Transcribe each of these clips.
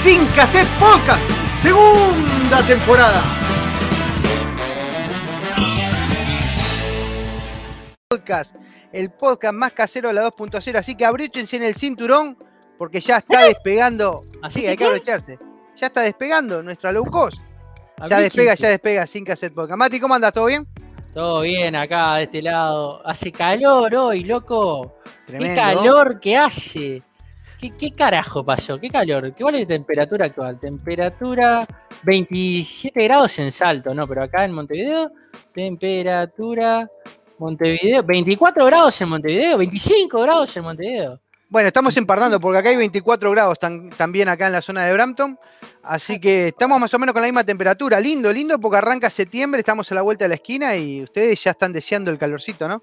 Sin Cassette Podcast, segunda temporada. Podcast, el podcast más casero de la 2.0, así que abróchense en el cinturón porque ya está despegando. ¿Así sí, que hay que qué? abrocharse. Ya está despegando nuestra low cost. Ya despega, ya despega Sin Cassette Podcast. Mati, ¿cómo andas? ¿Todo bien? Todo bien acá de este lado. Hace calor hoy, loco. Tremendo. Qué calor que hace. ¿Qué, carajo pasó? ¿Qué calor? ¿Qué es la temperatura actual? Temperatura 27 grados en Salto, ¿no? Pero acá en Montevideo, temperatura Montevideo, 24 grados en Montevideo, 25 grados en Montevideo. Bueno, estamos empardando porque acá hay 24 grados también acá en la zona de Brampton. Así que estamos más o menos con la misma temperatura. Lindo, lindo porque arranca septiembre, estamos a la vuelta de la esquina y ustedes ya están deseando el calorcito, ¿no?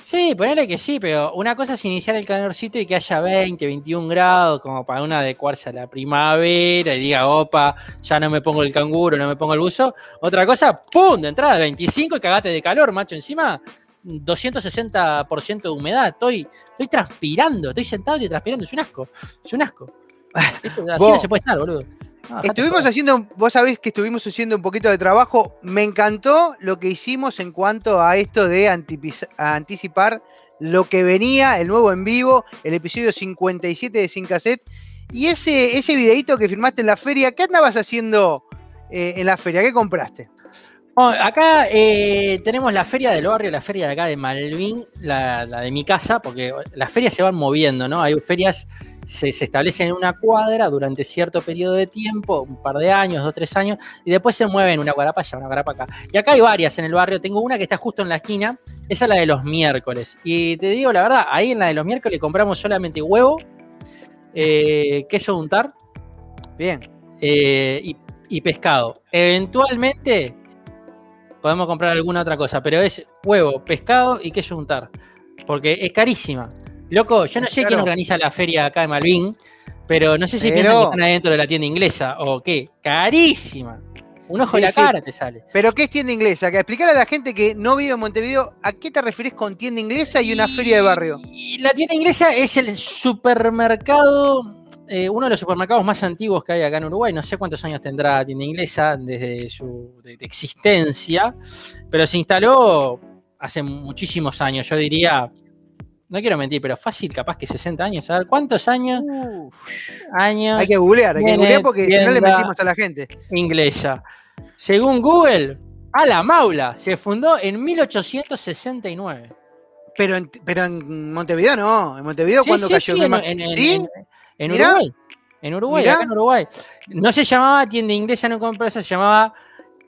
Sí, ponele que sí, pero una cosa es iniciar el calorcito y que haya 20, 21 grados, como para uno adecuarse a la primavera y diga, opa, ya no me pongo el canguro, no me pongo el buzo. Otra cosa, ¡pum! De entrada, 25 y cagate de calor, macho. Encima, 260% de humedad. Estoy, estoy transpirando, estoy sentado y transpirando. Es un asco, es un asco. Esto- así no se puede estar, boludo. Dejate Estuvimos haciendo, vos sabés que estuvimos haciendo un poquito de trabajo. Me encantó lo que hicimos en cuanto a esto de anticipar lo que venía, el nuevo en vivo, el episodio 57 de Sin Cassette. Y ese, ese videito que firmaste en la feria, ¿qué andabas haciendo eh, en la feria? ¿Qué compraste? Bueno, acá eh, tenemos la feria del barrio, la feria de acá de Malvin, la, la de mi casa, porque las ferias se van moviendo, ¿no? Hay ferias, se, se establecen en una cuadra durante cierto periodo de tiempo, un par de años, dos, tres años, y después se mueven una cuadra para allá, una cuadra para acá. Y acá hay varias en el barrio, tengo una que está justo en la esquina, esa es la de los miércoles. Y te digo la verdad, ahí en la de los miércoles compramos solamente huevo, eh, queso de untar, Bien. eh, y, y pescado. Eventualmente podemos comprar alguna otra cosa, pero es huevo, pescado y queso untar. Porque es carísima. Loco, yo no sé quién organiza la feria acá de Malvin, pero no sé si Pero- piensan que están adentro de la tienda inglesa o qué. Carísima. Un ojo Sí, de la sí. cara te sale. ¿Pero qué es tienda inglesa? Que explicarle a la gente que no vive en Montevideo, ¿a qué te referís con tienda inglesa y una feria de barrio? Y la tienda inglesa es el supermercado, eh, uno de los supermercados más antiguos que hay acá en Uruguay. No sé cuántos años tendrá tienda inglesa desde su de- de existencia, pero se instaló hace muchísimos años. Yo diría, no quiero mentir, pero fácil, capaz que 60 años. A ver, ¿cuántos años? Uf, Años hay que googlear, hay que googlear porque no le mentimos a la gente. inglesa. Según Google, a la Maula se fundó en 1869. Pero en, pero en Montevideo no. En Montevideo Sí, cuando sí, cayó. sí, en, en- en- ¿Sí? En- Mirá. Uruguay. En Uruguay, Mirá. acá en Uruguay. No se llamaba tienda inglesa, no compró eso, se llamaba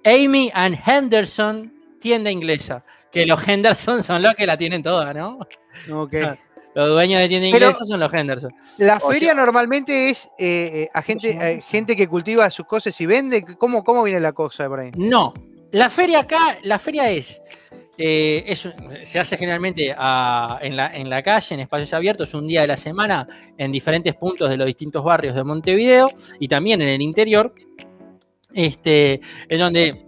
Amy and Henderson tienda inglesa. Que los Henderson son los que la tienen toda, ¿no? Ok. O sea, los dueños de tienda Pero- inglesa son los Henderson. La o feria sea- normalmente es eh, eh, a gente, ¿Cómo se llama eh, gente que cultiva sus cosas y vende. ¿Cómo, cómo viene la cosa por ahí? No, la feria acá, la feria es, eh, se hace generalmente en, la, calle, en espacios abiertos, un día de la semana, en diferentes puntos de los distintos barrios de Montevideo y también en el interior, este, en donde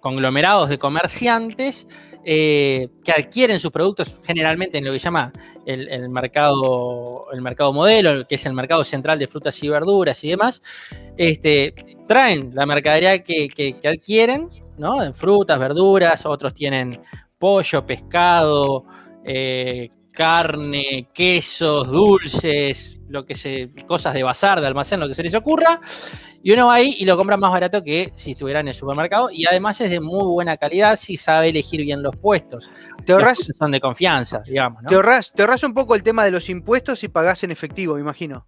conglomerados de comerciantes eh, que adquieren sus productos generalmente en lo que se llama el, mercado, el mercado modelo, que es el mercado central de frutas y verduras y demás, este, traen la mercadería que adquieren, ¿no? En frutas, verduras, otros tienen pollo, pescado, eh, carne, quesos, dulces, lo que se, cosas de bazar, de almacén, lo que se les ocurra, y uno va ahí y lo compra más barato que si estuviera en el supermercado, y además es de muy buena calidad si sabe elegir bien los puestos. Te ahorras, son de confianza, digamos, ¿no? te, ahorras, te ahorras un poco el tema de los impuestos y pagás en efectivo, me imagino.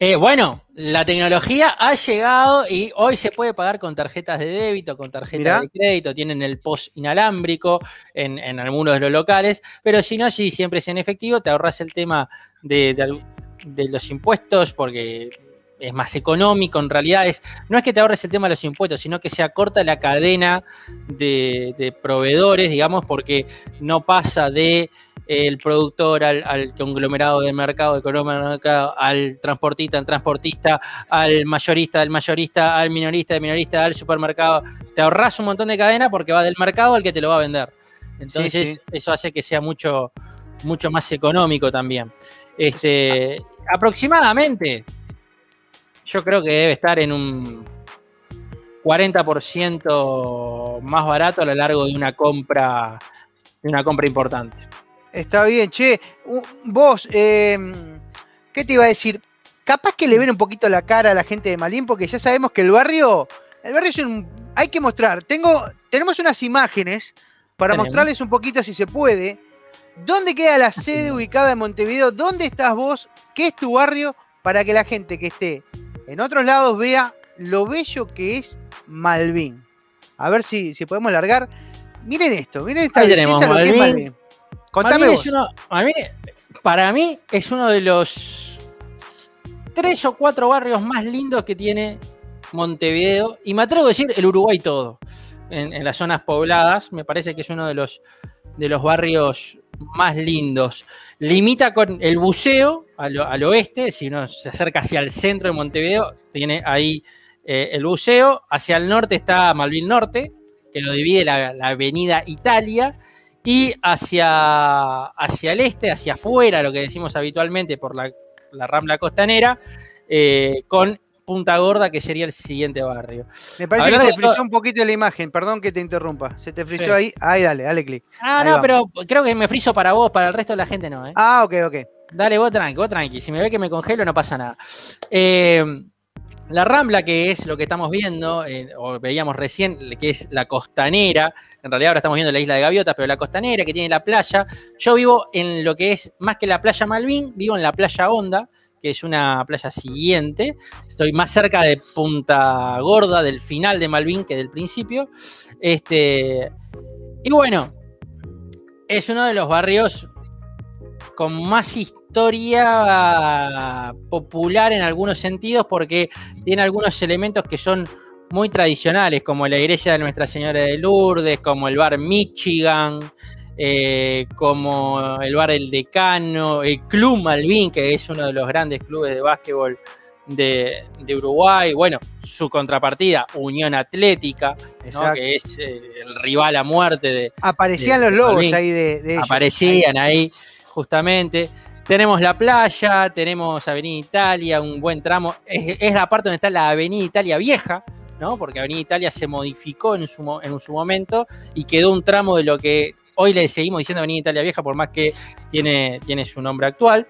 Eh, bueno, la tecnología ha llegado y hoy se puede pagar con tarjetas de débito, con tarjetas Mirá. de crédito, tienen el post inalámbrico en, en algunos de los locales, pero si no, si siempre es en efectivo, te ahorras el tema de, de de los impuestos porque es más económico, en realidad es, no es que te ahorres el tema de los impuestos, sino que se acorta la cadena de, proveedores, digamos, porque no pasa de el productor al, conglomerado de mercado, de al transportista, al transportista, al mayorista, del mayorista, al minorista, del minorista, al supermercado. Te ahorras un montón de cadena porque va del mercado al que te lo va a vender. Entonces, eso hace que sea mucho, mucho más económico también. Este, aproximadamente, yo creo que debe estar en un 40% más barato a lo largo de una compra, de una compra importante. Está bien, che. Vos, em, ¿qué te iba a decir? Capaz que le ven un poquito la cara a la gente de Malín, porque ya sabemos que el barrio, el barrio es un, hay que mostrar. Tengo, tenemos unas imágenes para mostrarles un poquito si se puede. ¿Dónde queda la sede ubicada en Montevideo? ¿Dónde estás vos? ¿Qué es tu barrio? Para que la gente que esté en otros lados vea lo bello que es Malvin. A ver si, si podemos largar. Miren esto, miren esta belleza lo que es Malvin. Contame para mí es uno de los tres o cuatro barrios más lindos que tiene Montevideo. Y me atrevo a decir el Uruguay todo. En, las zonas pobladas, me parece que es uno de los, de los barrios más lindos. Limita con el buceo al, oeste, si uno se acerca hacia el centro de Montevideo, tiene ahí eh, el buceo. Hacia el norte está Malvin Norte, que lo divide la, avenida Italia. Y hacia, hacia el este, hacia afuera, lo que decimos habitualmente por la, Rambla Costanera, eh, con Punta Gorda, que sería el siguiente barrio. Me parece que te frizó un poquito la imagen, perdón que te interrumpa. Se te frizó ahí. Ahí, dale, dale clic. Ah, no, pero creo que me friso para vos, para el resto de la gente no, ¿eh? Ah, ok, ok. Dale, vos tranqui, vos tranqui. Si me ve que me congelo, no pasa nada. Eh, la Rambla, que es lo que estamos viendo, eh, o veíamos recién, que es la costanera, en realidad ahora estamos viendo la isla de Gaviotas, pero la costanera que tiene la playa. Yo vivo en lo que es más que la playa Malvin, vivo en la playa Honda, que es una playa siguiente. Estoy más cerca de Punta Gorda, del final de Malvin, que del principio. Este, y bueno, es uno de los barrios con más historia popular en algunos sentidos porque tiene algunos elementos que son muy tradicionales, como la iglesia de Nuestra Señora de Lourdes, como el bar Michigan, eh, como el bar El Decano, el Club Malvin, que es uno de los grandes clubes de básquetbol de, Uruguay, bueno, su contrapartida, Unión Atlética, que es eh, el rival a muerte de... Aparecían los logos ahí de, Aparecían ahí, justamente. Tenemos la playa, tenemos Avenida Italia, un buen tramo. Es, la parte donde está la Avenida Italia Vieja, ¿no? Porque Avenida Italia se modificó en su, en su momento y quedó un tramo de lo que Hoy le seguimos diciendo Avenida Italia Vieja, por más que tiene, tiene su nombre actual.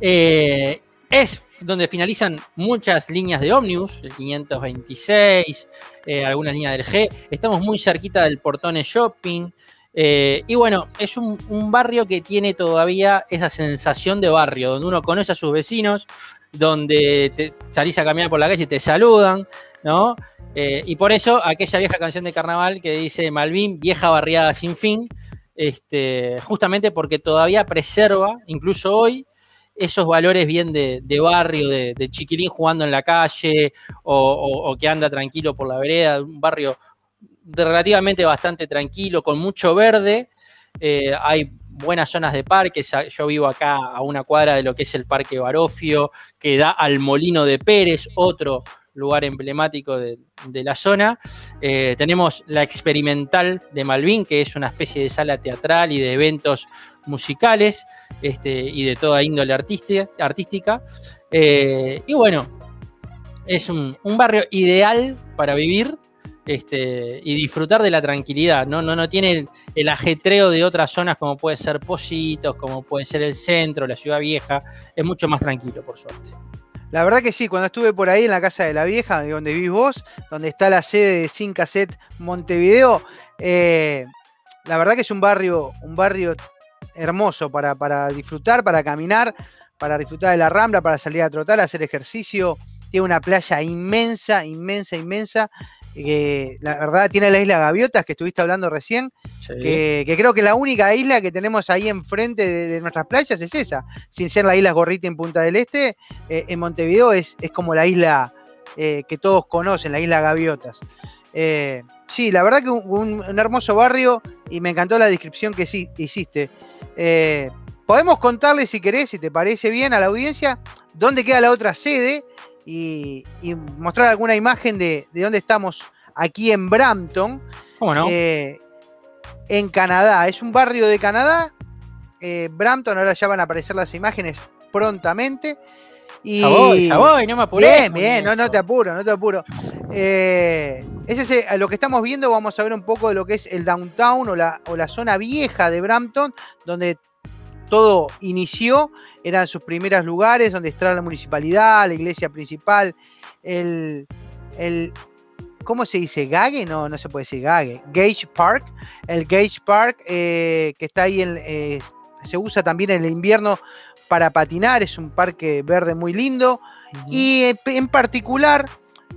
Eh, es donde finalizan muchas líneas de ómnibus, el 526, eh, algunas líneas del G. Estamos muy cerquita del Portone Shopping. Eh, y bueno, es un, barrio que tiene todavía esa sensación de barrio, donde uno conoce a sus vecinos, donde te salís a caminar por la calle y te saludan, ¿no? Eh, y por eso aquella vieja canción de carnaval que dice Malvin, vieja barriada sin fin, este, justamente porque todavía preserva, incluso hoy, esos valores bien de, barrio, de, chiquilín jugando en la calle o, que anda tranquilo por la vereda, un barrio relativamente bastante tranquilo, con mucho verde. Eh, hay buenas zonas de parques. Yo vivo acá a una cuadra de lo que es el Parque Barofio, que da al Molino de Pérez, otro lugar emblemático de, la zona. Eh, tenemos la experimental de Malvin, que es una especie de sala teatral y de eventos musicales este, y de toda índole artística. Eh, y bueno, es un, barrio ideal para vivir. Este, y disfrutar de la tranquilidad, ¿no? No, no tiene el, ajetreo de otras zonas como puede ser Positos, como puede ser el centro, la ciudad vieja, es mucho más tranquilo, por suerte. La verdad que sí, cuando estuve por ahí en la casa de la vieja, donde vivís vos, donde está la sede de Sin Cassette Montevideo, eh, la verdad que es un barrio, un barrio hermoso para, disfrutar, para caminar, para disfrutar de la rambla, para salir a trotar, hacer ejercicio. Tiene una playa inmensa, inmensa, inmensa. Que la verdad tiene la isla Gaviotas que estuviste hablando recién, que, creo que la única isla que tenemos ahí enfrente de, nuestras playas es esa, sin ser la isla Gorrita en Punta del Este, eh, en Montevideo es, es, como la isla eh, que todos conocen, la isla Gaviotas. Eh, sí, la verdad que un, hermoso barrio y me encantó la descripción que sí, hiciste. podemos contarle si querés, si te parece bien a la audiencia, dónde queda la otra sede y, mostrar alguna imagen de, dónde estamos aquí en Brampton. Eh, en Canadá. Es un barrio de Canadá. Eh, Brampton, ahora ya van a aparecer las imágenes prontamente. Y... Ya voy, ya voy, no me apuré. Bien, bien, no, no te apuro, no te apuro. Eh, ese, lo que estamos viendo, vamos a ver un poco de lo que es el downtown o la, o la zona vieja de Brampton, donde todo inició eran sus primeros lugares donde está la municipalidad, la iglesia principal, el, el ¿cómo se dice? ¿Gage? No, no se puede decir Gage. Gage Park, el Gage Park eh, que está ahí, en, eh, se usa también en el invierno para patinar, es un parque verde muy lindo. Y en particular,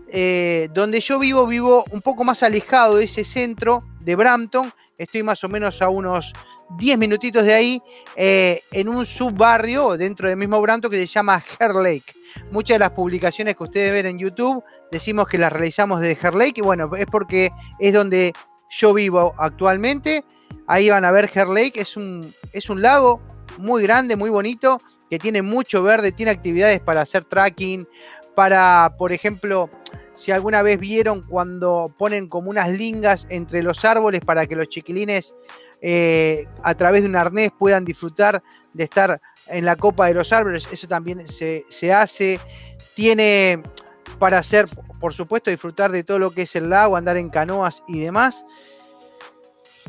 eh, donde yo vivo, vivo un poco más alejado de ese centro de Brampton, estoy más o menos a unos 10 minutitos de ahí, eh, en un subbarrio dentro del mismo Branto que se llama Hair Lake. Muchas de las publicaciones que ustedes ven en YouTube decimos que las realizamos desde Hair Lake y bueno, es porque es donde yo vivo actualmente. Ahí van a ver Hair Lake, es un, es un lago muy grande, muy bonito, que tiene mucho verde, tiene actividades para hacer tracking, para, por ejemplo, si alguna vez vieron cuando ponen como unas lingas entre los árboles para que los chiquilines eh, a través de un arnés puedan disfrutar de estar en la copa de los árboles, eso también se, hace. Tiene para hacer, por supuesto, disfrutar de todo lo que es el lago, andar en canoas y demás.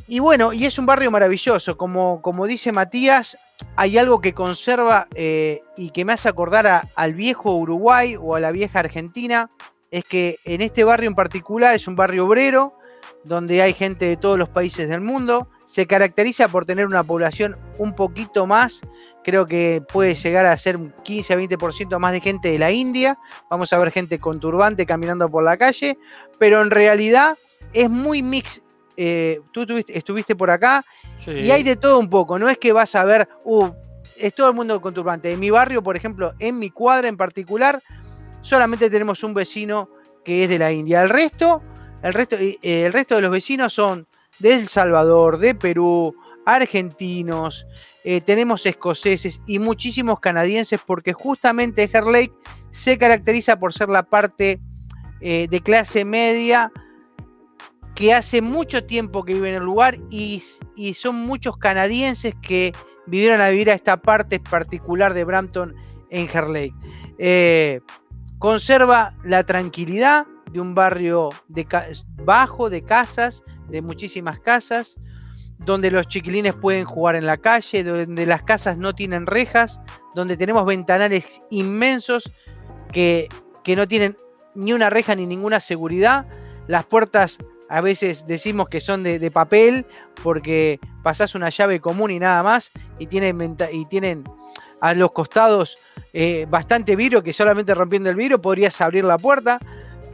Y bueno, y es un barrio maravilloso, como, como dice Matías, hay algo que conserva eh, y que me hace acordar al viejo Uruguay o a la vieja Argentina, es que en este barrio en particular es un barrio obrero, donde hay gente de todos los países del mundo, se caracteriza por tener una población un poquito más, creo que puede llegar a ser un 15 a 20% más de gente de la India, vamos a ver gente con turbante caminando por la calle, pero en realidad es muy mix. Eh, tú estuviste, por acá y hay de todo un poco, no es que vas a ver, uh, es todo el mundo con turbante. En mi barrio, por ejemplo, en mi cuadra en particular, solamente tenemos un vecino que es de la India. El resto, el resto, eh, el resto de los vecinos son de El Salvador, de Perú, argentinos, eh, tenemos escoceses y muchísimos canadienses porque justamente Hair Lake se caracteriza por ser la parte eh, de clase media que hace mucho tiempo que vive en el lugar y, son muchos canadienses que vivieron a vivir a esta parte particular de Brampton en Hair Lake. Eh, conserva la tranquilidad de un barrio de, bajo de casas de muchísimas casas, donde los chiquilines pueden jugar en la calle, donde las casas no tienen rejas, donde tenemos ventanales inmensos que, que no tienen ni una reja ni ninguna seguridad. Las puertas a veces decimos que son de, papel porque pasás una llave común y nada más y tienen, y tienen a los costados eh, bastante vidrio que solamente rompiendo el vidrio podrías abrir la puerta.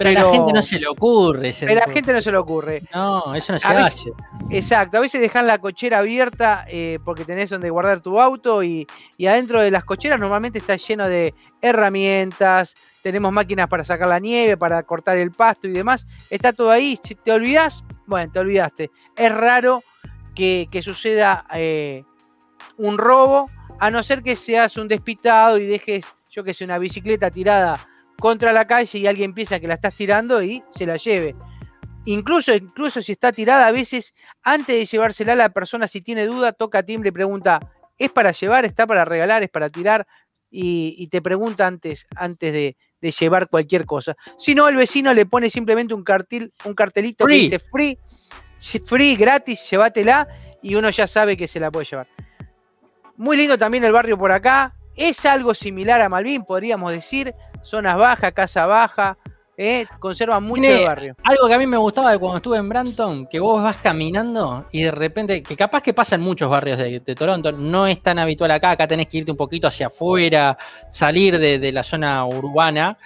Pero, a la gente no se le ocurre. Pero a la gente no se le ocurre. No, eso no se hace. exacto, a veces dejan la cochera abierta eh, porque tenés donde guardar tu auto y, adentro de las cocheras normalmente está lleno de herramientas, tenemos máquinas para sacar la nieve, para cortar el pasto y demás. Está todo ahí. Si te olvidas, bueno, te olvidaste. Es raro que, suceda eh, un robo, a no ser que seas un despistado y dejes, yo que sé, una bicicleta tirada contra la calle y alguien piensa que la estás tirando y se la lleve. Incluso, incluso si está tirada, a veces antes de llevársela, la persona si tiene duda, toca timbre y pregunta, ¿es para llevar? ¿Está para regalar? ¿Es para tirar? Y, te pregunta antes, antes de, llevar cualquier cosa. Si no, el vecino le pone simplemente un, cartel, un cartelito que dice free, free, gratis, llévatela y uno ya sabe que se la puede llevar. Muy lindo también el barrio por acá. Es algo similar a Malvin, podríamos decir zonas bajas, casa baja, eh, conserva mucho el barrio. Algo que a mí me gustaba de cuando estuve en Branton, que vos vas caminando y de repente, que capaz que pasa en muchos barrios de, Toronto, no es tan habitual acá, acá tenés que irte un poquito hacia afuera, salir de, la zona urbana.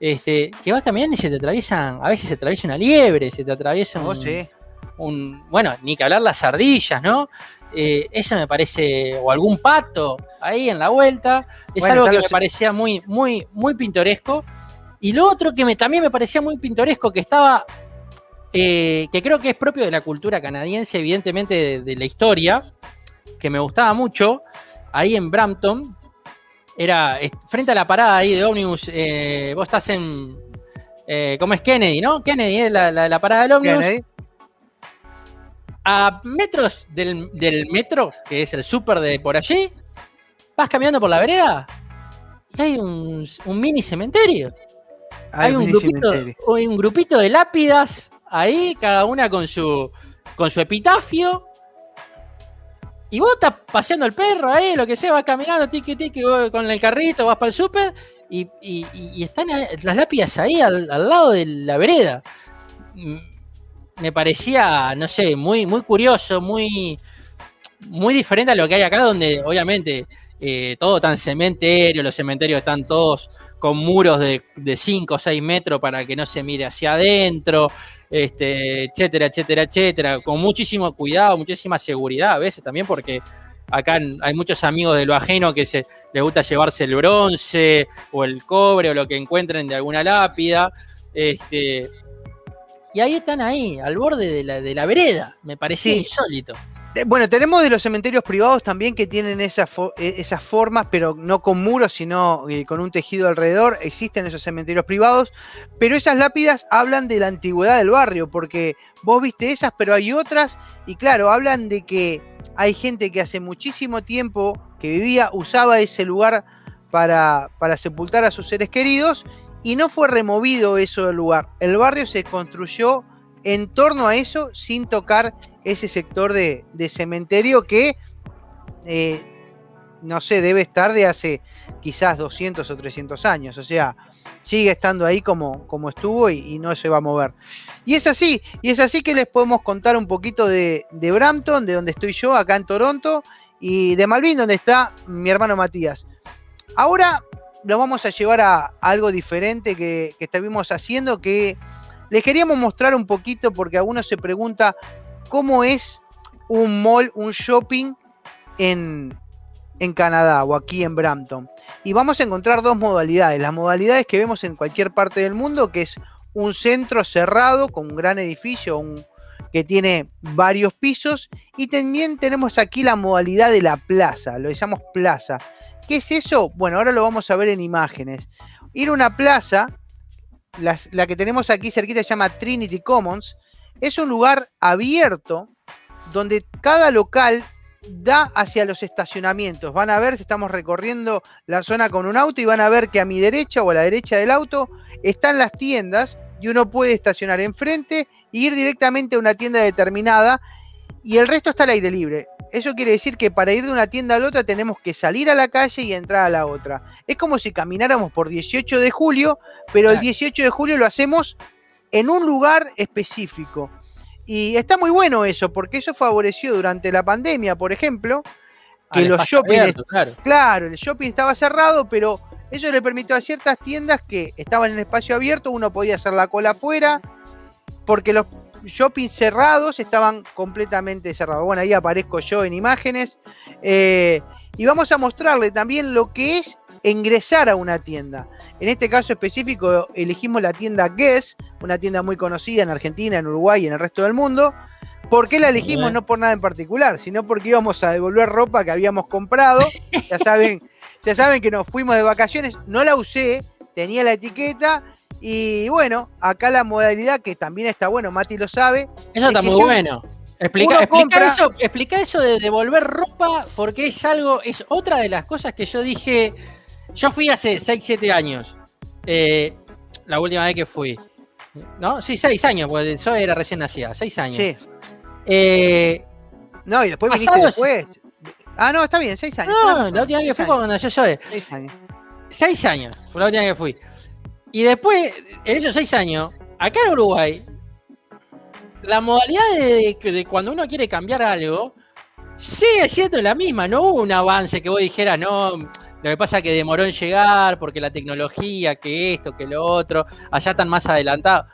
este, que vas caminando y se te atraviesan, a veces se atraviesa una liebre, se te atraviesa Oh, un, sí. un- bueno, ni que hablar las ardillas, ¿no? Eh, eso me parece, o algún pato ahí en la vuelta, es Bueno, algo que me parecía muy, muy, muy pintoresco. Y lo otro que me, también me parecía muy pintoresco, que estaba, eh, que creo que es propio de la cultura canadiense, evidentemente de, de la historia, que me gustaba mucho, ahí en Brampton, era frente a la parada ahí de ómnibus, eh, vos estás en, eh, ¿cómo es Kennedy, no? Kennedy es la, la- la parada del ómnibus Kennedy. A metros del, del metro, que es el súper de por allí, vas caminando por la vereda y hay un, un mini cementerio. Hay, un grupito, hay un grupito de lápidas ahí, cada una con su, con su epitafio. Y vos estás paseando el perro ahí, lo que sea, vas caminando, tiqui, tiqui, con el carrito, vas para el súper y, y- están las lápidas ahí al, al lado de la vereda. Me parecía, no sé, muy, muy curioso, muy, muy diferente a lo que hay acá, donde obviamente eh, todo tan cementerio, los cementerios están todos con muros de 5 o 6 metros para que no se mire hacia adentro, este, etcétera, etcétera, etcétera, con muchísimo cuidado, muchísima seguridad a veces también, porque acá hay muchos amigos de lo ajeno que se, les gusta llevarse el bronce o el cobre o lo que encuentren de alguna lápida. Este, y ahí están ahí, al borde de la, de la vereda. Me parecía Sí. insólito. Eh, Bueno, tenemos de los cementerios privados también que tienen esas, fo- eh, esas formas, pero no con muros, sino eh, con un tejido alrededor. Existen esos cementerios privados, pero esas lápidas hablan de la antigüedad del barrio, porque vos viste esas, pero hay otras, y claro, hablan de que hay gente que hace muchísimo tiempo que vivía, usaba ese lugar para, para sepultar a sus seres queridos, y no fue removido eso del lugar. El barrio se construyó en torno a eso sin tocar ese sector de, cementerio que, eh, no sé, debe estar de hace quizás 200 o 300 años. O sea, sigue estando ahí como, como estuvo y, y no se va a mover. Y es así, y es así que les podemos contar un poquito de, de Brampton, de donde estoy yo, acá en Toronto, y de Malvin, donde está mi hermano Matías. Ahora lo vamos a llevar a algo diferente que, que estuvimos haciendo, que les queríamos mostrar un poquito porque algunos se pregunta cómo es un mall, un shopping en, en Canadá o aquí en Brampton. Y vamos a encontrar dos modalidades. Las modalidades que vemos en cualquier parte del mundo, que es un centro cerrado con un gran edificio que tiene varios pisos. Y también tenemos aquí la modalidad de la plaza, lo llamamos plaza. ¿Qué es eso? Bueno, ahora lo vamos a ver en imágenes. Ir a una plaza, la que tenemos aquí cerquita se llama Trinity Commons, es un lugar abierto donde cada local da hacia los estacionamientos. Van a ver si estamos recorriendo la zona con un auto y van a ver que a mi derecha o a la derecha del auto están las tiendas y uno puede estacionar enfrente e ir directamente a una tienda determinada y el resto está al aire libre. Eso quiere decir que para ir de una tienda a la otra tenemos que salir a la calle y entrar a la otra. Es como si camináramos por 18 de julio, pero el Claro. 18 de julio lo hacemos en un lugar específico. Y está muy bueno eso, porque eso favoreció durante la pandemia, por ejemplo, que Al los shopping abierto, claro. Claro, el shopping estaba cerrado, pero eso le permitió a ciertas tiendas que estaban en espacio abierto, uno podía hacer la cola afuera, porque los shoppings cerrados estaban completamente cerrados. Bueno, ahí aparezco yo en imágenes. eh, y vamos a mostrarle también lo que es ingresar a una tienda. En este caso específico elegimos la tienda Guess, una tienda muy conocida en Argentina, en Uruguay y en el resto del mundo. ¿Por qué la elegimos? No por nada en particular, sino porque íbamos a devolver ropa que habíamos comprado. Ya saben, ya saben que nos fuimos de vacaciones, no la usé, tenía la etiqueta. Y bueno, acá la modalidad que también está bueno, Mati lo sabe. Eso está Es muy yo- bueno. Explica, explica eso, explica eso de devolver ropa, porque es algo, es otra de las cosas que yo dije. Yo fui hace 6, 7 años. eh, la última vez que fui. ¿No? Sí, 6 años, porque yo era recién nacida, 6 años. Sí. Eh, No, y después viniste después. Ah, no, está bien, seis años. no, tenés la última vez que fui cuando yo soy. seis años. Seis años, fue la última vez que fui. Y después, en esos seis años, acá en Uruguay, la modalidad de, de- de cuando uno quiere cambiar algo sigue siendo la misma. No hubo un avance que vos dijeras, no, Lo que pasa es que demoró en llegar porque la tecnología, que esto, que lo otro, allá están más adelantados.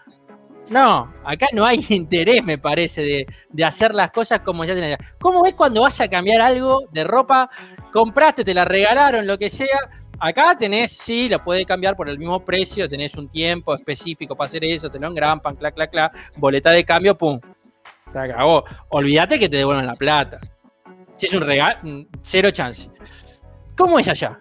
No, acá no hay interés, me parece, de, hacer las cosas como ya tenés. ¿Cómo ves cuando vas a cambiar algo de ropa? Compraste, te la regalaron, lo que sea. Acá tenés, sí, lo puede cambiar por el mismo precio, tenés un tiempo específico para hacer eso, te lo engrampan, clac, clac, clac, boleta de cambio, pum. Se acabó. Olvídate que te devuelvan la plata. Si es un regalo, mm, cero chance. ¿Cómo es allá?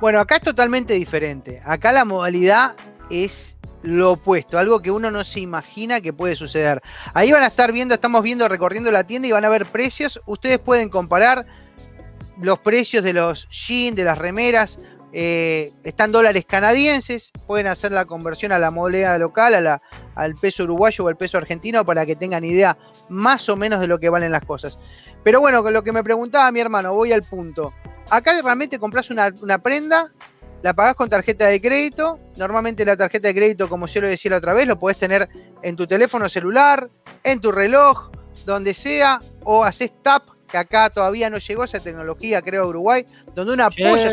Bueno, acá es totalmente diferente. Acá la modalidad es lo opuesto, algo que uno no se imagina que puede suceder. Ahí van a estar viendo, estamos viendo recorriendo la tienda y van a ver precios. Ustedes pueden comparar los precios de los jeans, de las remeras. Eh, están dólares canadienses, pueden hacer la conversión a la moneda local, al peso uruguayo o al peso argentino para que tengan idea más o menos de lo que valen las cosas. Pero bueno, con lo que me preguntaba mi hermano, voy al punto. Acá realmente compras una, una prenda la pagás con tarjeta de crédito. Normalmente la tarjeta de crédito, como yo lo decía la otra vez, lo podés tener en tu teléfono celular, en tu reloj, donde sea, o haces tap, que acá todavía no llegó esa tecnología, creo, a Uruguay, donde una apoya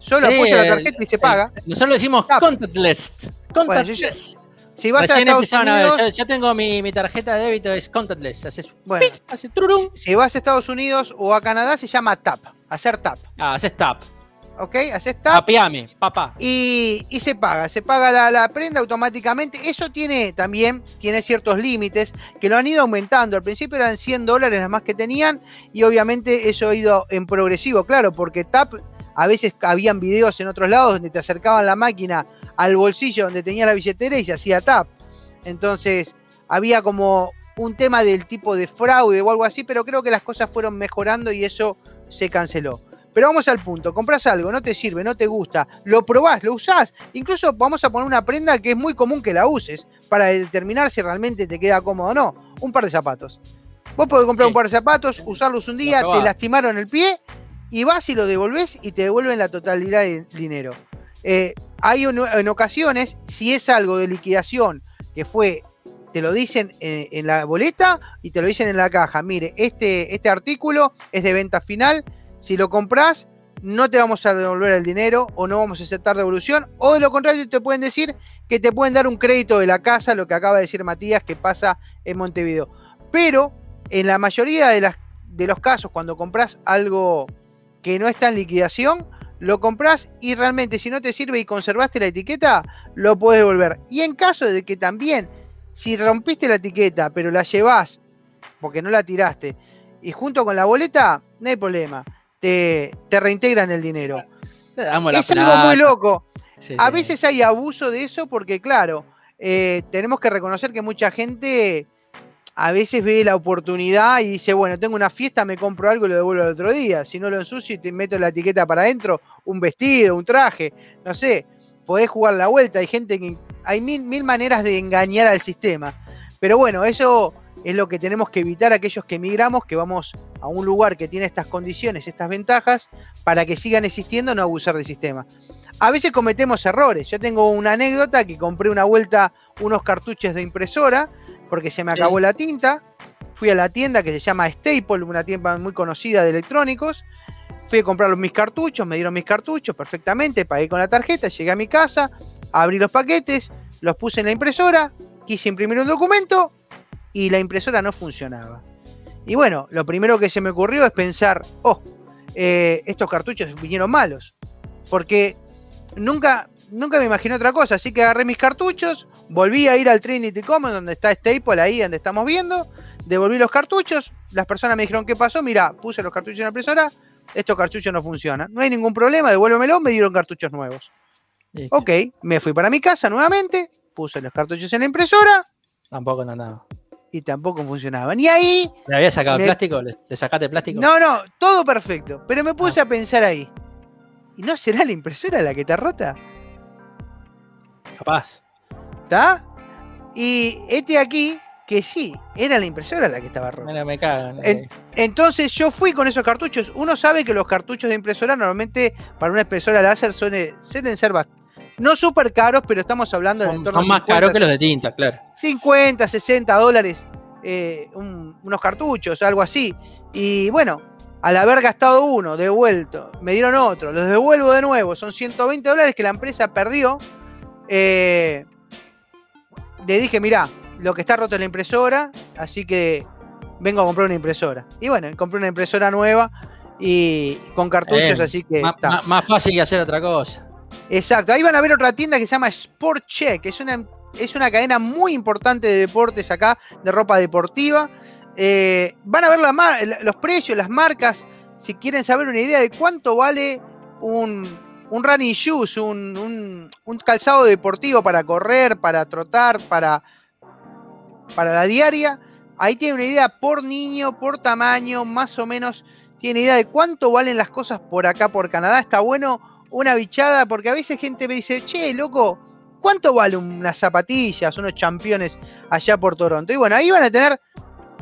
solo apoya la tarjeta y se paga. Nosotros decimos contactless. Contactless. si vas a Estados Unidos, yo, tengo mi, tarjeta de débito, es contactless. Haces bueno, si vas a Estados Unidos o a Canadá, se llama tap. Hacer tap. Ah, haces tap. ¿Ok? Haces tap. Apiame, papá. Y, y, se paga, se paga la, prenda automáticamente. Eso tiene también, tiene ciertos límites que lo han ido aumentando. Al principio eran 100 dólares las más que tenían y obviamente eso ha ido en progresivo, claro, porque tap, a veces habían videos en otros lados donde te acercaban la máquina al bolsillo donde tenía la billetera y se hacía tap. Entonces había como un tema del tipo de fraude o algo así, pero creo que las cosas fueron mejorando y eso se canceló. Pero vamos al punto, compras algo, no te sirve, no te gusta, lo probás, lo usás, incluso vamos a poner una prenda que es muy común que la uses para determinar si realmente te queda cómodo o no, un par de zapatos. Vos podés comprar un par de zapatos, usarlos un día, te lastimaron el pie y vas y lo devolvés y te devuelven la totalidad del dinero. Eh, hay en ocasiones, si es algo de liquidación que fue, te lo dicen en, en, la boleta y te lo dicen en la caja. Mire, este, este artículo es de venta final, si lo compras, no te vamos a devolver el dinero o no vamos a aceptar devolución. O de lo contrario, te pueden decir que te pueden dar un crédito de la casa, lo que acaba de decir Matías, que pasa en Montevideo. Pero en la mayoría de, las, los casos, cuando compras algo que no está en liquidación, lo compras y realmente si no te sirve y conservaste la etiqueta, lo puedes devolver. Y en caso de que también, si rompiste la etiqueta, pero la llevas porque no la tiraste, y junto con la boleta, no hay problema te, reintegran el dinero. es algo muy loco. a veces hay abuso de eso porque, claro, eh, tenemos que reconocer que mucha gente a veces ve la oportunidad y dice, bueno, tengo una fiesta, me compro algo y lo devuelvo el otro día. Si no lo ensucio y te meto la etiqueta para adentro, un vestido, un traje, no sé, podés jugar la vuelta. Hay gente que. Hay mil, mil maneras de engañar al sistema. Pero bueno, eso es lo que tenemos que evitar aquellos que emigramos, que vamos a un lugar que tiene estas condiciones, estas ventajas, para que sigan existiendo, no abusar del sistema. A veces cometemos errores. Yo tengo una anécdota que compré una vuelta unos cartuchos de impresora porque se me acabó la tinta. Fui a la tienda que se llama Staple, una tienda muy conocida de electrónicos. Fui a comprar mis cartuchos, me dieron mis cartuchos perfectamente, pagué con la tarjeta, llegué a mi casa, abrí los paquetes, los puse en la impresora, quise imprimir un documento y la impresora no funcionaba. Y bueno, lo primero que se me ocurrió es pensar, oh, eh, estos cartuchos vinieron malos. Porque nunca, nunca me imaginé otra cosa. Así que agarré mis cartuchos, volví a ir al Trinity Commons, donde está Staple, ahí donde estamos viendo. Devolví los cartuchos. Las personas me dijeron, ¿qué pasó? Mira, puse los cartuchos en la impresora. Estos cartuchos no funcionan. No hay ningún problema, devuélvemelo. Me dieron cartuchos nuevos. Ok, me fui para mi casa nuevamente. Puse los cartuchos en la impresora. Tampoco nada y tampoco funcionaban. Y ahí. ¿Le había sacado el plástico? ¿Le, sacaste el plástico? No, no, todo perfecto. Pero me puse ah. a pensar ahí. ¿Y no será la impresora la que está rota? Capaz. ¿Está? Y este aquí, que sí, era la impresora la que estaba rota. Me, me cagan. entonces yo fui con esos cartuchos. Uno sabe que los cartuchos de impresora normalmente para una impresora láser suelen, suelen ser bastante no súper caros, pero estamos hablando de Son más caros que los de tinta, claro. 50, 60 dólares eh, unos cartuchos, algo así. Y bueno, al haber gastado uno, devuelto, me dieron otro, los devuelvo de nuevo, son 120 dólares que la empresa perdió. Eh, le dije, mirá, lo que está roto es la impresora, así que vengo a comprar una impresora. Y bueno, compré una impresora nueva y con cartuchos, así que... Más, fácil que hacer otra cosa. Exacto, ahí van a ver otra tienda que se llama Sport Check, es una, es una cadena muy importante de deportes acá, de ropa deportiva. Eh, van a ver los precios, las marcas, si quieren saber una idea de cuánto vale un, running shoes, un, calzado deportivo para correr, para trotar, para, para la diaria. Ahí tiene una idea por niño, por tamaño, más o menos tiene idea de cuánto valen las cosas por acá, por Canadá. Está bueno una bichada, porque a veces gente me dice, che, loco, ¿cuánto vale unas zapatillas, unos championes allá por Toronto? Y bueno, ahí van a tener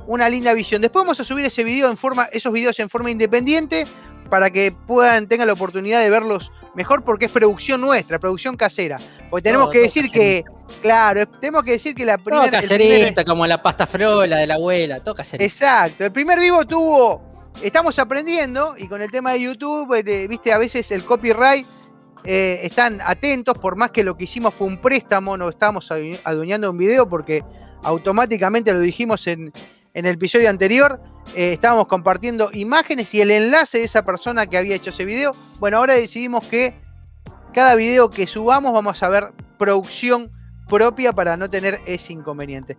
una linda visión. Después vamos a subir ese video en forma, esos videos en forma independiente para que puedan, tengan la oportunidad de verlos mejor porque es producción nuestra, producción casera. Porque tenemos que decir que, claro, tenemos que decir que la primera... Todo caserita, como la pasta frola de la abuela, todo caserita. Exacto, el primer vivo tuvo, estamos aprendiendo y con el tema de YouTube, eh, viste, a veces el copyright eh, están atentos, por más que lo que hicimos fue un préstamo, no estábamos adueñando un video porque automáticamente lo dijimos en, en el episodio anterior eh, estábamos compartiendo imágenes y el enlace de esa persona que había hecho ese video. Bueno, ahora decidimos que cada video que subamos vamos a ver producción propia para no tener ese inconveniente.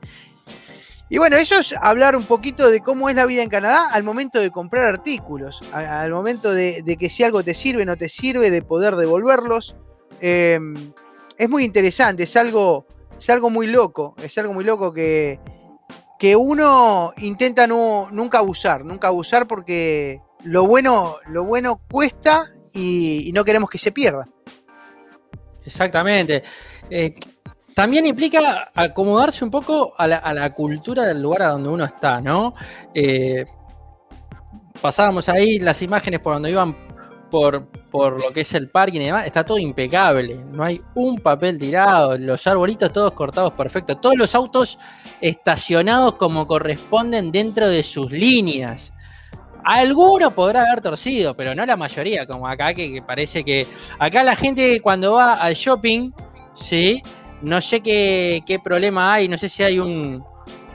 Y bueno, es hablar un poquito de cómo es la vida en Canadá al momento de comprar artículos, al momento de, que si algo te sirve, no te sirve, de poder devolverlos. Em, es muy interesante, es algo, es algo muy loco, es algo muy loco que, que uno intenta no, nunca abusar, nunca abusar porque lo bueno, lo bueno cuesta y, no queremos que se pierda. Exactamente. Eh, también implica acomodarse un poco a la, cultura del lugar a donde uno está, ¿no? Eh, pasábamos ahí las imágenes por donde iban por, por lo que es el parking y demás, está todo impecable. No hay un papel tirado, los arbolitos todos cortados perfecto, todos los autos estacionados como corresponden dentro de sus líneas. Alguno podrá haber torcido, pero no la mayoría, como acá, que, parece que. Acá la gente cuando va al shopping, ¿sí? No sé qué, qué problema hay, no sé si hay un,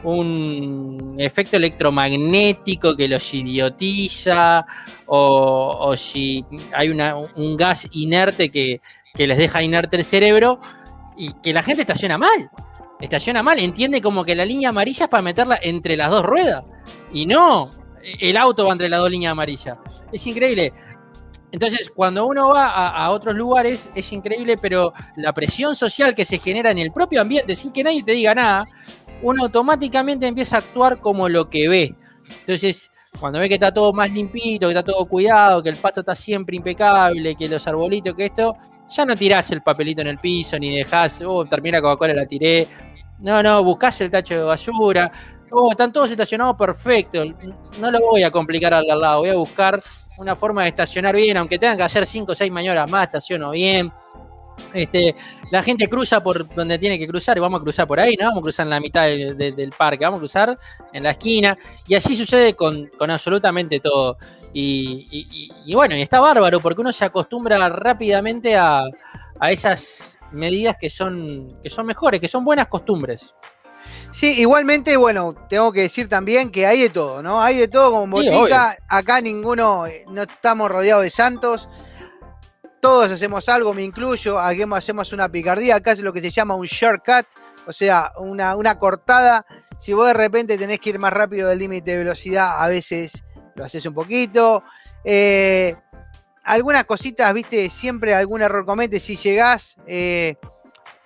un efecto electromagnético que los idiotiza o, si hay un gas inerte que, les deja inerte el cerebro y que la gente estaciona mal. Estaciona mal, entiende como que la línea amarilla es para meterla entre las dos ruedas. Y no, el auto va entre las dos líneas amarillas. Es increíble. Entonces, cuando uno va a, otros lugares, es increíble, pero la presión social que se genera en el propio ambiente, sin que nadie te diga nada, uno automáticamente empieza a actuar como lo que ve. Entonces, cuando ve que está todo más limpito, que está todo cuidado, que el pasto está siempre impecable, que los arbolitos, que esto, ya no tirás el papelito en el piso, ni dejás, oh, termina Coca-Cola, la tiré. No, no, buscás el tacho de basura. Oh, están todos estacionados perfecto. No lo voy a complicar al lado, voy a buscar una forma de estacionar bien, aunque tengan que hacer 5 o 6 maniobras más, estaciono bien este, la gente cruza por donde tiene que cruzar y vamos a cruzar por ahí, ¿no? Vamos a cruzar en la mitad del parque, vamos a cruzar en la esquina y así sucede con, absolutamente todo. Y, bueno, y está bárbaro porque uno se acostumbra rápidamente a, esas medidas que son, que son mejores, que son buenas costumbres. Sí, igualmente, bueno, tengo que decir también que hay de todo, ¿no? Hay de todo como botica. Acá ninguno, eh, no estamos rodeados de santos todos hacemos algo, me incluyo, hacemos una picardía, acá es lo que se llama un shortcut, o sea, una, una cortada. Si vos de repente tenés que ir más rápido del límite de velocidad, a veces lo haces un poquito. Eh, algunas cositas, viste, siempre algún error comete. Si llegás eh,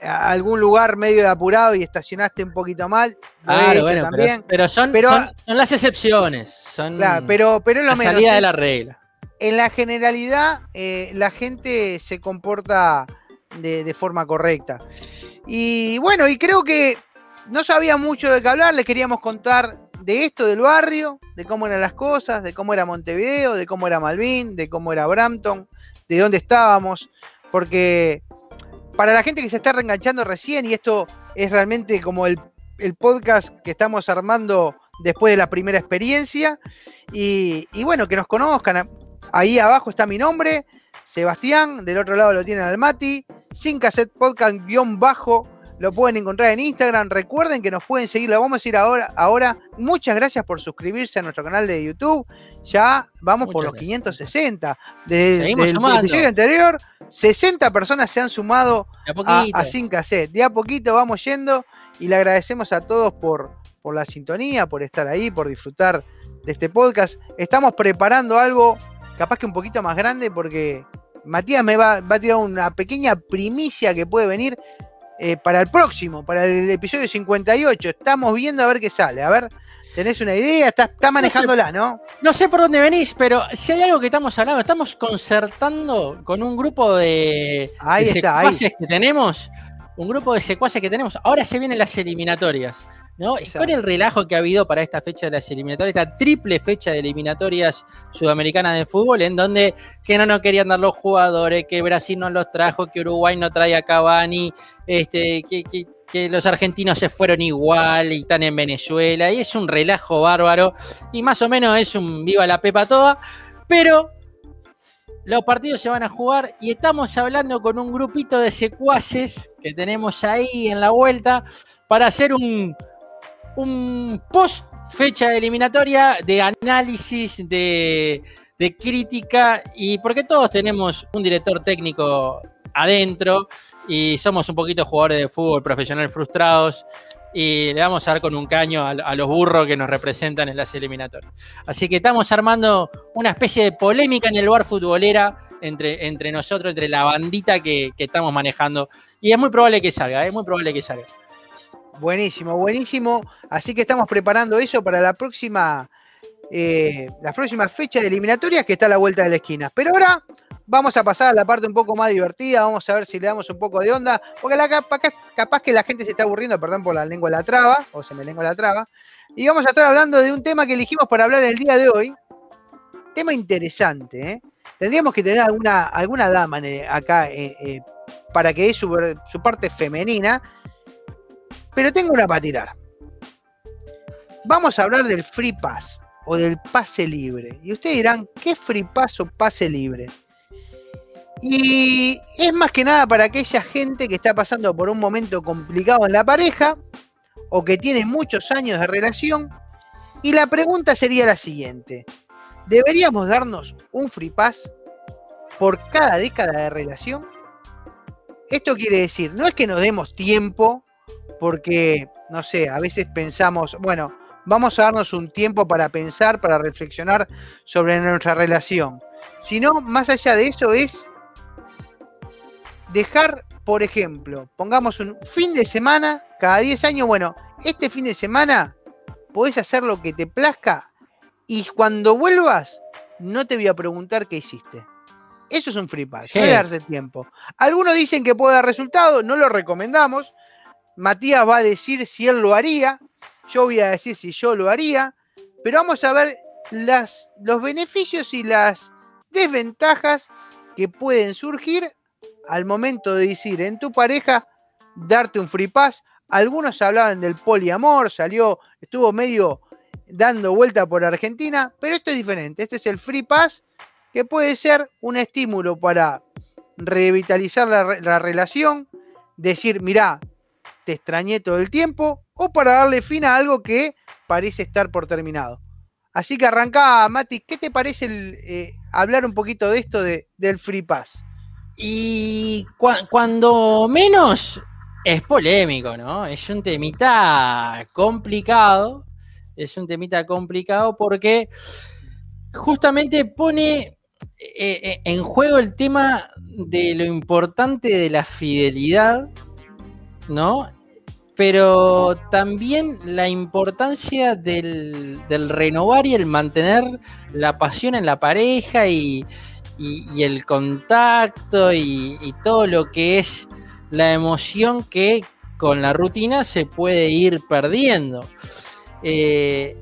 a algún lugar medio apurado y estacionaste un poquito mal, claro, bueno, también. Pero, son, son, las excepciones. Son pero, pero la salida de la regla en la generalidad eh, la gente se comporta de, forma correcta. Y bueno, y creo que no sabía mucho de qué hablar, les queríamos contar de esto del barrio, de cómo eran las cosas, de cómo era Montevideo, de cómo era Malvin, de cómo era Brampton, de dónde estábamos, porque para la gente que se está reenganchando recién, y esto es realmente como el, podcast que estamos armando después de la primera experiencia. Y, y bueno, que nos conozcan. Ahí abajo está mi nombre, Sebastián, del otro lado lo tienen al Mati, sin cassette podcast guion bajo lo pueden encontrar en Instagram. Recuerden que nos pueden seguir, lo vamos a decir ahora. ahora. Muchas gracias por suscribirse a nuestro canal de YouTube. Ya vamos por los 560. Desde el episodio anterior, 60 personas se han sumado a, a, Sin Cassette. De a poquito vamos yendo y le agradecemos a todos por, por la sintonía, por estar ahí, por disfrutar de este podcast. Estamos preparando algo capaz que un poquito más grande porque Matías me va, va, a tirar una pequeña primicia que puede venir eh, para el próximo, para el episodio 58. Estamos viendo a ver qué sale. A ver, ¿tenés una idea? Está, está manejándola, ¿no? ¿no? sé por dónde venís, pero si hay algo que estamos hablando, estamos concertando con un grupo de, ahí está, que tenemos un grupo de secuaces que tenemos. Ahora se vienen las eliminatorias, ¿no? Y con el relajo que ha habido para esta fecha de las eliminatorias, esta triple fecha de eliminatorias sudamericanas de fútbol, en donde que no nos querían dar los jugadores, que Brasil no los trajo, que Uruguay no trae a Cavani, este, que, que los argentinos se fueron igual y están en Venezuela, y es un relajo bárbaro, y más o menos es un viva la pepa toda, pero los partidos se van a jugar y estamos hablando con un grupito de secuaces que tenemos ahí en la vuelta para hacer un, un post fecha eliminatoria de análisis, de, de crítica y porque todos tenemos un director técnico adentro y somos un poquito jugadores de fútbol profesional frustrados y le vamos a dar con un caño a, los burros que nos representan en las eliminatorias. Así que estamos armando una especie de polémica en el bar futbolera entre, entre nosotros, entre la bandita que, estamos manejando. Y es muy probable que salga, es muy probable que salga. Buenísimo, buenísimo. Así que estamos preparando eso para la próxima, eh, la próxima fecha de eliminatorias que está a la vuelta de la esquina. Pero ahora Vamos a pasar a la parte un poco más divertida, vamos a ver si le damos un poco de onda, porque la, capaz, que la gente se está aburriendo, perdón por la lengua de la traba, o se me lengua la traba, y vamos a estar hablando de un tema que elegimos para hablar el día de hoy, tema interesante, ¿eh? Tendríamos que tener alguna, alguna dama acá eh, eh, para que dé su parte femenina, pero tengo una para tirar. Vamos a hablar del free pass o del pase libre. Y ustedes dirán, ¿qué free pass o pase libre? Y es más que nada para aquella gente que está pasando por un momento complicado en la pareja o que tiene muchos años de relación. Y la pregunta sería la siguiente. ¿Deberíamos darnos un free pass por cada década de relación? Esto quiere decir, no es que nos demos tiempo porque, no sé, a veces pensamos, bueno, vamos a darnos un tiempo para pensar, para reflexionar sobre nuestra relación. Sino, más allá de eso, es dejar, por ejemplo, pongamos un fin de semana, cada 10 años, bueno, este fin de semana podés hacer lo que te plazca y cuando vuelvas no te voy a preguntar qué hiciste. Eso es un free pass, sí. darse tiempo. Algunos dicen que puede dar resultado, no lo recomendamos. Matías va a decir si él lo haría, yo voy a decir si yo lo haría, pero vamos a ver las, los beneficios y las desventajas que pueden surgir al momento de decir en tu pareja, darte un free pass. Algunos hablaban del poliamor, salió, estuvo medio dando vuelta por Argentina, pero esto es diferente. Este es el free pass que puede ser un estímulo para revitalizar la, la relación, decir, mirá, te extrañé todo el tiempo, o para darle fin a algo que parece estar por terminado. Así que arranca, Mati, ¿qué te parece eh, hablar un poquito de esto de, del free pass? Y cuando menos es polémico, ¿no? Es un temita complicado. Es un temita complicado porque justamente pone eh, eh, en juego el tema de lo importante de la fidelidad, ¿no? Pero también la importancia del, del renovar y el mantener la pasión en la pareja y, y, el contacto y, todo lo que es la emoción que con la rutina se puede ir perdiendo. Eh,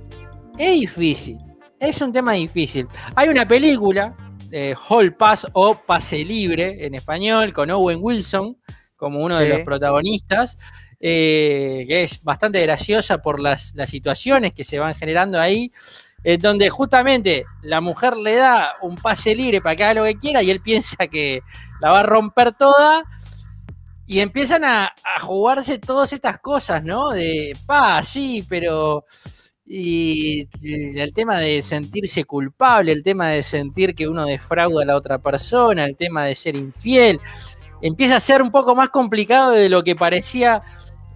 es difícil, es un tema difícil. Hay una película, eh, Hall Pass o Pase Libre en español, con Owen Wilson como uno de los protagonistas, eh, que es bastante graciosa por las, las situaciones que se van generando ahí, en donde justamente la mujer le da un pase libre para que haga lo que quiera y él piensa que la va a romper toda. Y empiezan a, jugarse todas estas cosas, ¿no? De, pa, sí, pero y el tema de sentirse culpable, el tema de sentir que uno defrauda a la otra persona, el tema de ser infiel, empieza a ser un poco más complicado de lo que parecía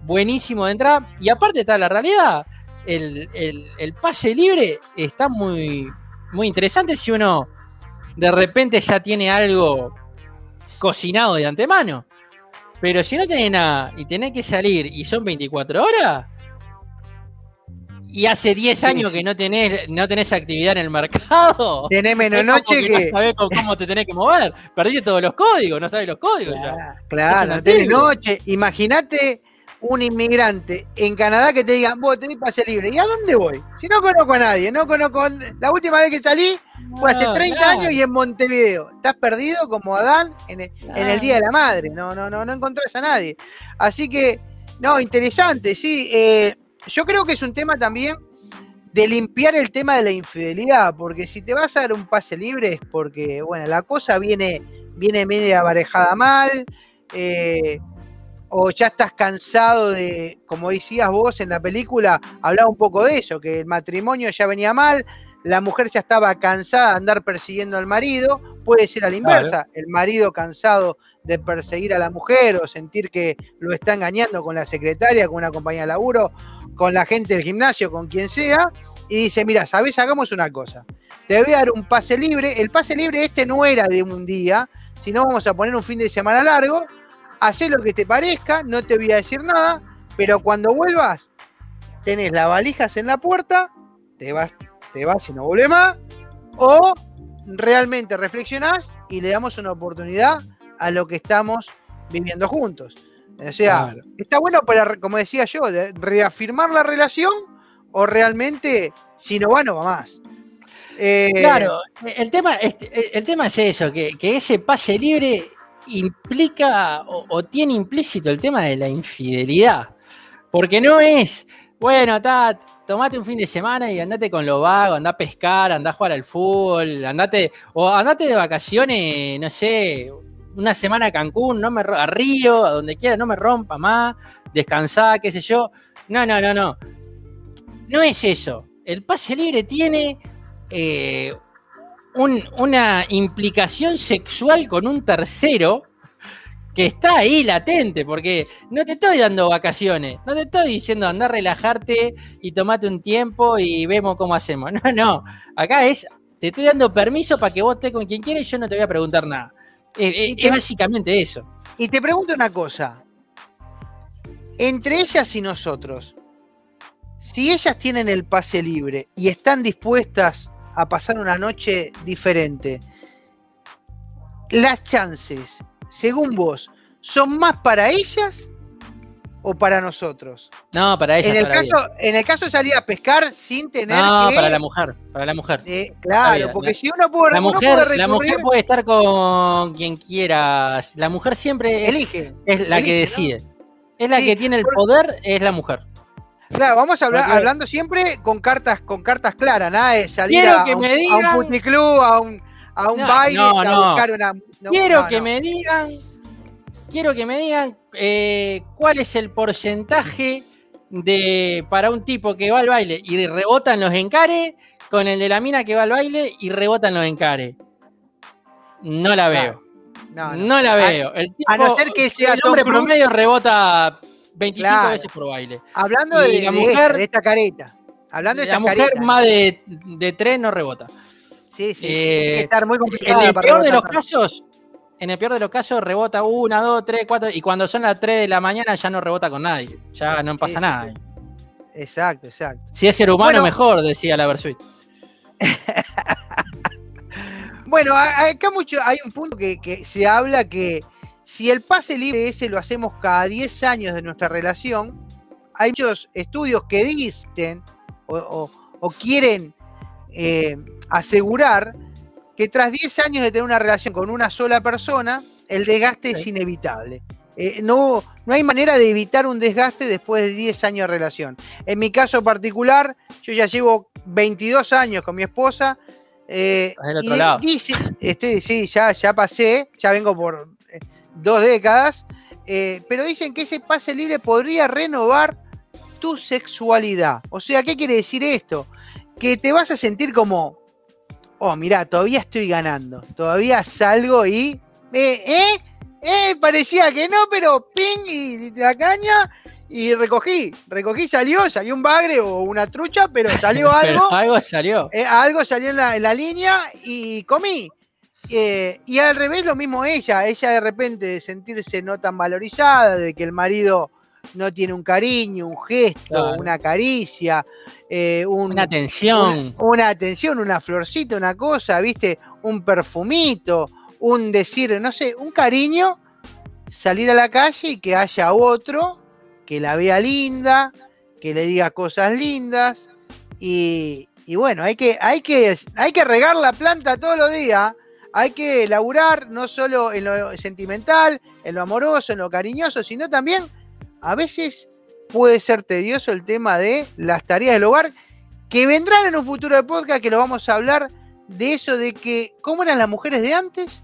buenísimo de entrar. Y aparte está la realidad, el, el pase libre está muy, muy interesante si uno de repente ya tiene algo cocinado de antemano. Pero si no tenés nada y tenés que salir y son 24 horas, y hace 10 años que no tenés, no tenés actividad en el mercado. Tenés menos noche que. No sabés cómo te tenés que mover. Perdiste todos los códigos, no sabes los códigos claro, ya. Claro, no tenés noche. Imagínate un inmigrante en Canadá que te diga, vos tenés pase libre. ¿Y a dónde voy? Si no conozco a nadie, no conozco. La última vez que salí fue hace 30 claro. años y en Montevideo. Estás perdido como Adán en el, en el Día de la Madre. No, no, no, no encontrás a nadie. Así que, no, interesante, sí. Eh, yo creo que es un tema también de limpiar el tema de la infidelidad, porque si te vas a dar un pase libre es porque, bueno, la cosa viene, viene media aparejada mal, eh, o ya estás cansado de, como decías vos en la película, hablaba un poco de eso, que el matrimonio ya venía mal, la mujer ya estaba cansada de andar persiguiendo al marido, puede ser a la inversa, claro. el marido cansado de perseguir a la mujer o sentir que lo está engañando con la secretaria, con una compañía de laburo, con la gente del gimnasio, con quien sea, y dice, mira, sabes, hagamos una cosa, te voy a dar un pase libre, el pase libre este no era de un día, sino vamos a poner un fin de semana largo, haz lo que te parezca, no te voy a decir nada, pero cuando vuelvas, tenés las valijas en la puerta, te vas, te vas y no vuelve más, o realmente reflexionás y le damos una oportunidad a lo que estamos viviendo juntos. O sea, claro. está bueno para, como decía yo, de reafirmar la relación o realmente, si no va, no va más. Eh, claro, el tema, el tema es eso, que, que ese pase libre implica o, tiene implícito el tema de la infidelidad. Porque no es, bueno, está, tomate un fin de semana y andate con lo vago, andá a pescar, andá a jugar al fútbol, andate, o andate de vacaciones, no sé, una semana a Cancún, no me, a Río, a donde quiera, no me rompa más, descansá, qué sé yo. No, no, no, no. No es eso. El pase libre tiene eh, un, una implicación sexual con un tercero que está ahí latente, porque no te estoy dando vacaciones, no te estoy diciendo andar a relajarte y tomate un tiempo y vemos cómo hacemos. No, no. Acá es, te estoy dando permiso para que vos estés con quien quieras y yo no te voy a preguntar nada. Es, es básicamente eso. Y te pregunto una cosa. Entre ellas y nosotros, si ellas tienen el pase libre y están dispuestas a pasar una noche diferente, las chances, según vos, son más para ellas o para nosotros? No, para ellas. En el, para caso, en el caso de salir a pescar sin tener No, que- para la mujer, para la mujer. Eh, claro, porque la- si uno puede, La uno mujer, la mujer puede estar con quien quiera. La mujer siempre es, elige. es la que decide. Es la Sí, que tiene el porque- poder, es la mujer. Claro, vamos a hablar Porque- hablando siempre con cartas, con cartas claras, nada de salir Quiero a, que un, me a un digan- puticlub, a un, a un No, baile, no, a buscar una. no, quiero no, que no. me digan, quiero que me digan eh, cuál es el porcentaje de para un tipo que va al baile y rebota en los encares con el de la mina que va al baile y rebota en los encares. No la veo. No, No, no. la veo. El a no ser que sea el hombre Tom Cruise. promedio rebota 25 Claro. veces por baile. Hablando Y de, la de mujer- esta, de esta careta. Hablando de La esta mujer careta. más de, de tres no rebota. Sí, sí. eh, Tiene que estar muy En complicada el para peor de los casos, en el peor de los casos, rebota una, dos, tres, cuatro, y cuando son las 3 de la mañana ya no rebota con nadie. Ya no pasa sí. nada. Exacto, exacto. Si es ser humano, Bueno. mejor, decía la Versuit. Bueno, acá mucho, hay un punto que, que se habla que si el pase libre ese lo hacemos cada 10 años de nuestra relación, hay muchos estudios que dicen o, o- o quieren eh, asegurar que tras 10 años de tener una relación con una sola persona, el desgaste es inevitable. Eh, no, no hay manera de evitar un desgaste después de 10 años de relación. En mi caso particular, yo ya llevo 22 años con mi esposa. Eh, otro lado. Dice, sí, ya, ya pasé, ya vengo por dos décadas, eh, pero dicen que ese pase libre podría renovar tu sexualidad. O sea, ¿qué quiere decir esto? Que te vas a sentir como, oh, mira, todavía estoy ganando, todavía salgo y, eh, eh, eh, parecía que no, pero ping, y la caña, y recogí, recogí, salió, salió un bagre o una trucha, pero salió algo. algo salió. Eh, algo salió en la, línea y comí. Eh, y al revés, lo mismo ella. Ella de repente de sentirse no tan valorizada, de que el marido no tiene un cariño, un gesto, una caricia, eh, una atención. una atención, una florcita, una cosa, ¿viste? Un perfumito, un decir, no sé, un cariño, salir a la calle y que haya otro que la vea linda, que le diga cosas lindas. Y, bueno, hay que, hay, que, hay que regar la planta todos los días. Hay que laburar no solo en lo sentimental, en lo amoroso, en lo cariñoso, sino también a veces puede ser tedioso el tema de las tareas del hogar, que vendrán en un futuro de podcast que lo vamos a hablar de eso de que cómo eran las mujeres de antes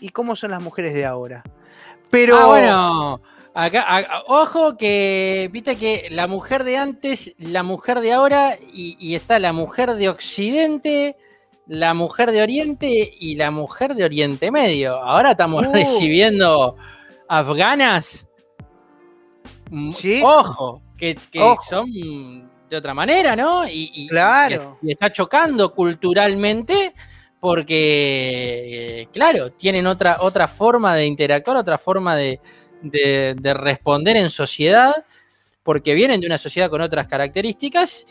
y cómo son las mujeres de ahora. Pero ah, bueno, acá, ojo que viste que la mujer de antes, la mujer de ahora y, está la mujer de Occidente, la mujer de Oriente y la mujer de Oriente Medio. Ahora estamos uh. recibiendo afganas Mm, ojo, que, son de otra manera, ¿no? Y, claro. y, está chocando culturalmente porque, claro, tienen otra, otra forma de interactuar, otra forma de, responder en sociedad, porque vienen de una sociedad con otras características.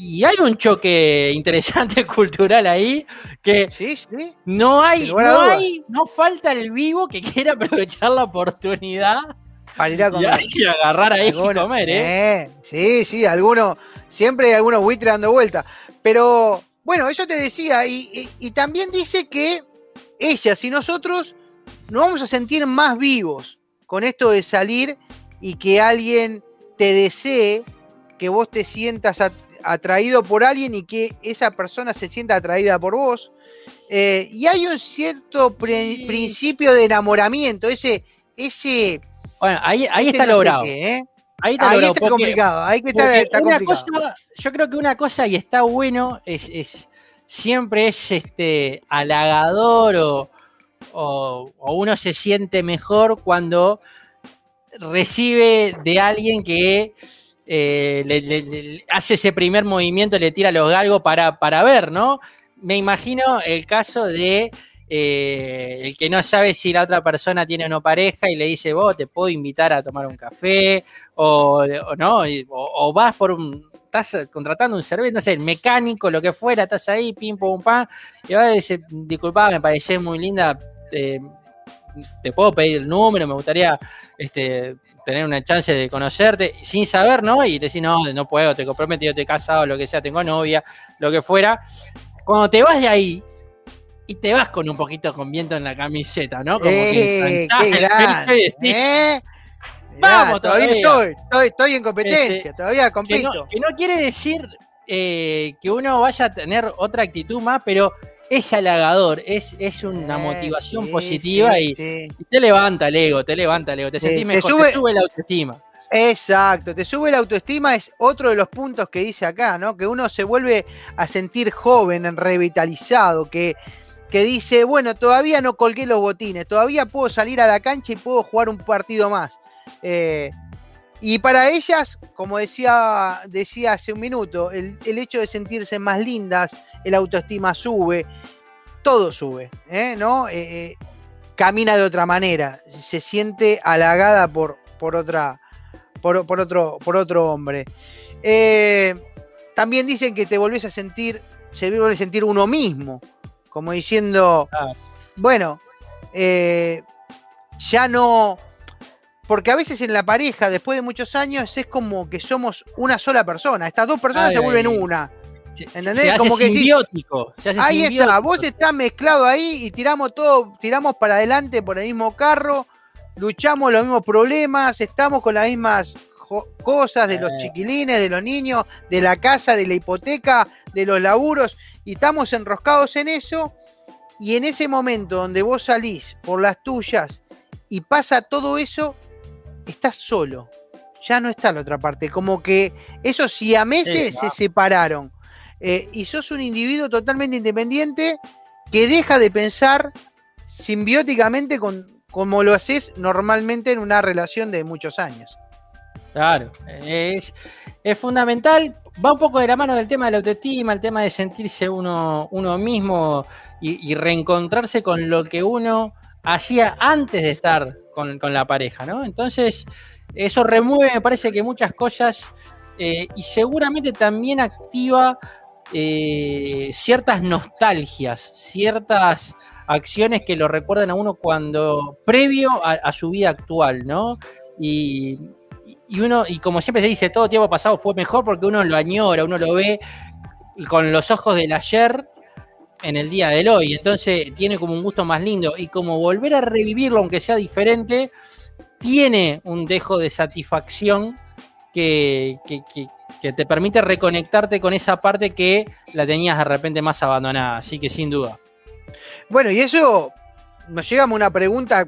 Y hay un choque interesante cultural ahí que no hay, no hay, no falta el vivo que quiera aprovechar la oportunidad para ir a comer. Y, agarrar ahí y comer, ¿eh? ¿eh? Sí, sí, algunos, siempre hay algunos buitres dando vuelta. Pero bueno, eso te decía, y, también dice que ellas y nosotros nos vamos a sentir más vivos con esto de salir y que alguien te desee, que vos te sientas atraído por alguien y que esa persona se sienta atraída por vos. Eh, y hay un cierto principio de enamoramiento, ese, ese bueno, ahí, ahí está logrado. ¿eh? Ahí está, ahí está complicado, ahí que está, complicado. yo creo que una cosa, y está bueno, es, siempre es este halagador o, o, uno se siente mejor cuando recibe de alguien que eh, le, hace ese primer movimiento, le tira los galgos para, para ver, ¿no? Me imagino el caso de eh, el que no sabe si la otra persona tiene o no pareja y le dice, vos te puedo invitar a tomar un café, o, no, o, vas por un, estás contratando un servicio, no sé, el mecánico, lo que fuera, estás ahí, pim, pum, pam, y va a decir, disculpa, me pareció muy linda, te puedo pedir el número, me gustaría este, tener una chance de conocerte, sin saber, ¿no? Y te decís, no, no puedo, te comprometido, te he casado, lo que sea, tengo novia, lo que fuera. Cuando te vas de ahí, y te vas con un poquito con viento en la camiseta, ¿no? Como que eh, qué grande, ¿eh? Vamos, todavía, estoy, estoy, en competencia, este, todavía compito. Que no, quiere decir eh, que uno vaya a tener otra actitud más, pero es halagador, es, es una motivación positiva y, te levanta el ego, te levanta el ego, te sentís mejor, te sube la autoestima. Exacto, te sube la autoestima, es otro de los puntos que dice acá, ¿no? Que uno se vuelve a sentir joven, revitalizado, que que dice, bueno, todavía no colgué los botines, todavía puedo salir a la cancha y puedo jugar un partido más. Eh, y para ellas, como decía, decía hace un minuto, el, hecho de sentirse más lindas, el autoestima sube, todo sube, ¿eh? ¿no? Eh, camina de otra manera, se siente halagada por, por, otra, por, otro, por otro hombre. también dicen que te volvés a sentir, se vuelve a sentir uno mismo como diciendo, bueno, eh, ya no, porque a veces en la pareja, después de muchos años, es como que somos una sola persona, estas dos personas se vuelven una. ¿Entendés? Se hace como que simbiótico. ahí está, vos estás mezclado ahí y tiramos todo, tiramos para adelante por el mismo carro, luchamos los mismos problemas, estamos con las mismas cosas de los Eh. chiquilines, de los niños, de la casa, de la hipoteca, de los laburos, y estamos enroscados en eso. Y en ese momento donde vos salís por las tuyas y pasa todo eso, estás solo. Ya no está la otra parte. Como que esos siameses Sí, se separaron. Eh, y sos un individuo totalmente independiente que deja de pensar simbióticamente con, como lo haces normalmente en una relación de muchos años. Claro, es, es fundamental. Va un poco de la mano del tema de la autoestima, el tema de sentirse uno, uno mismo y, reencontrarse con lo que uno hacía antes de estar con, con la pareja, ¿no? Entonces, eso remueve, me parece que muchas cosas eh, y seguramente también activa eh, ciertas nostalgias, ciertas acciones que lo recuerdan a uno cuando previo a, su vida actual, ¿no? Y, y uno, y como siempre se dice, todo tiempo pasado fue mejor porque uno lo añora, uno lo ve con los ojos del ayer en el día del hoy. Entonces tiene como un gusto más lindo. Y como volver a revivirlo, aunque sea diferente, tiene un dejo de satisfacción que, que te permite reconectarte con esa parte que la tenías de repente más abandonada. Así que sin duda. Bueno, y eso nos llega a una pregunta,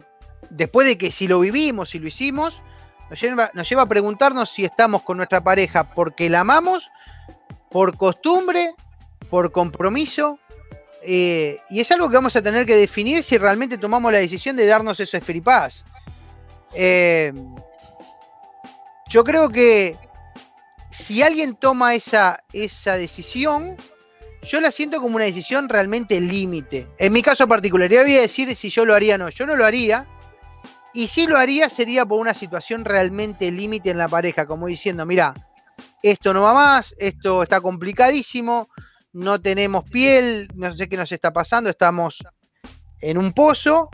después de que si lo vivimos, si lo hicimos, nos lleva, nos lleva a preguntarnos si estamos con nuestra pareja porque la amamos, por costumbre, por compromiso. eh, y es algo que vamos a tener que definir si realmente tomamos la decisión de darnos esos fripás. Eh, yo creo que si alguien toma esa, esa decisión, yo la siento como una decisión realmente límite. En mi caso particular, yo voy a decir si yo lo haría o no. Yo no lo haría. Y si lo haría sería por una situación realmente límite en la pareja, como diciendo, mira, esto no va más, esto está complicadísimo, no tenemos piel, no sé qué nos está pasando, estamos en un pozo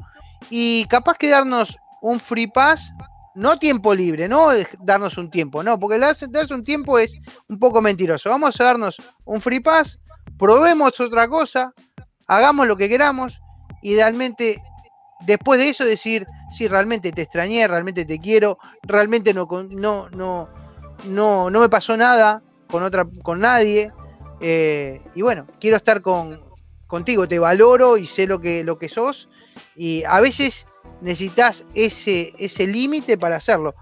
y capaz que darnos un free pass, no tiempo libre, no darnos un tiempo, no, porque darse, un tiempo es un poco mentiroso. Vamos a darnos un free pass, probemos otra cosa, hagamos lo que queramos, idealmente después de eso decir, sí, realmente te extrañé, realmente te quiero, realmente no, no, no, no, no me pasó nada con otra, con nadie. Eh, y bueno, quiero estar con, contigo, te valoro y sé lo que, lo que sos. Y a veces necesitas ese, ese límite para hacerlo.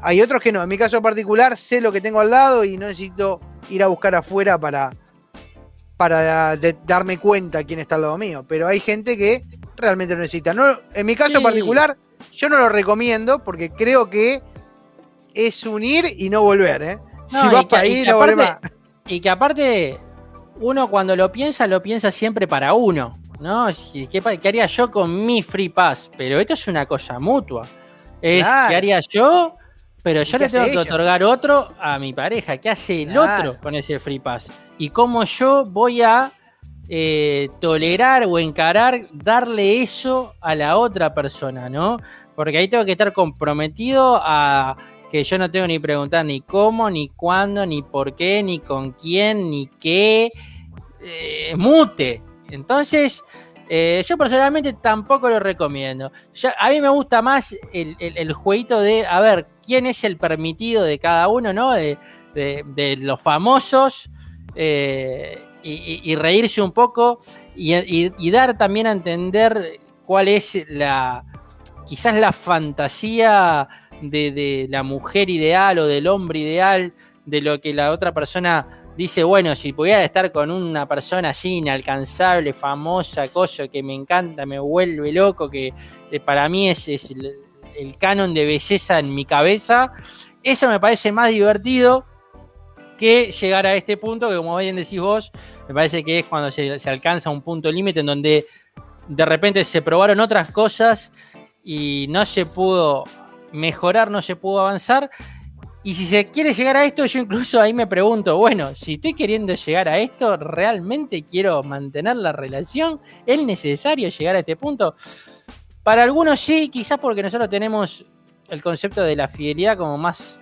Hay otros que no. En mi caso particular, sé lo que tengo al lado y no necesito ir a buscar afuera para, para de, darme cuenta quién está al lado mío. Pero hay gente que realmente lo necesita. No, en mi caso Sí. particular, yo no lo recomiendo porque creo que es unir y no volver. ¿eh? No, si vas para ahí, no volvés más. Y que aparte, uno cuando lo piensa, lo piensa siempre para uno. ¿No? ¿Qué, haría yo con mi free pass? Pero esto es una cosa mutua. Es Claro. qué haría yo, pero yo le tengo que ella? otorgar otro a mi pareja. ¿Qué hace el Claro. otro con ese free pass? Y cómo yo voy a eh, tolerar o encarar darle eso a la otra persona, ¿no? Porque ahí tengo que estar comprometido a que yo no tengo ni preguntar ni cómo, ni cuándo, ni por qué, ni con quién, ni qué. eh, mute. Entonces, eh, yo personalmente tampoco lo recomiendo. A mí me gusta más el, jueguito de, a ver, quién es el permitido de cada uno, ¿no? De, los famosos. eh, y, reírse un poco y, dar también a entender cuál es la, quizás la fantasía de la mujer ideal o del hombre ideal, de lo que la otra persona dice, bueno, si pudiera estar con una persona así inalcanzable, famosa, cosa que me encanta, me vuelve loco, que eh, para mí es, el canon de belleza en mi cabeza, eso me parece más divertido que llegar a este punto, que como bien decís vos, me parece que es cuando se, se alcanza un punto límite en donde de repente se probaron otras cosas y no se pudo mejorar, no se pudo avanzar. Y si se quiere llegar a esto, yo incluso ahí me pregunto, bueno, si estoy queriendo llegar a esto, ¿realmente quiero mantener la relación? ¿Es necesario llegar a este punto? Para algunos sí, quizás porque nosotros tenemos el concepto de la fidelidad como más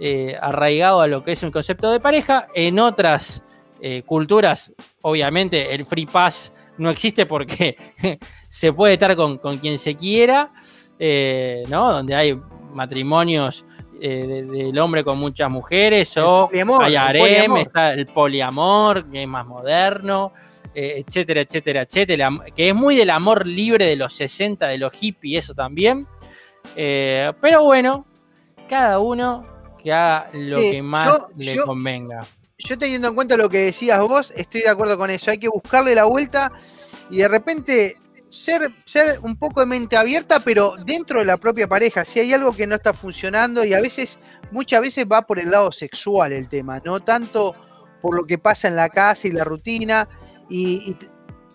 eh, arraigado a lo que es un concepto de pareja. En otras eh, culturas, obviamente, el free pass no existe porque se puede estar con, quien se quiera, eh, ¿no? Donde hay matrimonios eh, del hombre con muchas mujeres, o hay harem, está el poliamor, que es más moderno, eh, etcétera, etcétera, etcétera, que es muy del amor libre de los 60, de los hippies, eso también. pero bueno, cada uno que haga lo que más le convenga yo teniendo en cuenta lo que decías vos, estoy de acuerdo con eso. Hay que buscarle la vuelta y de repente ser, ser un poco de mente abierta, pero dentro de la propia pareja. Si hay algo que no está funcionando y a veces, muchas veces va por el lado sexual el tema, no tanto por lo que pasa en la casa y la rutina y,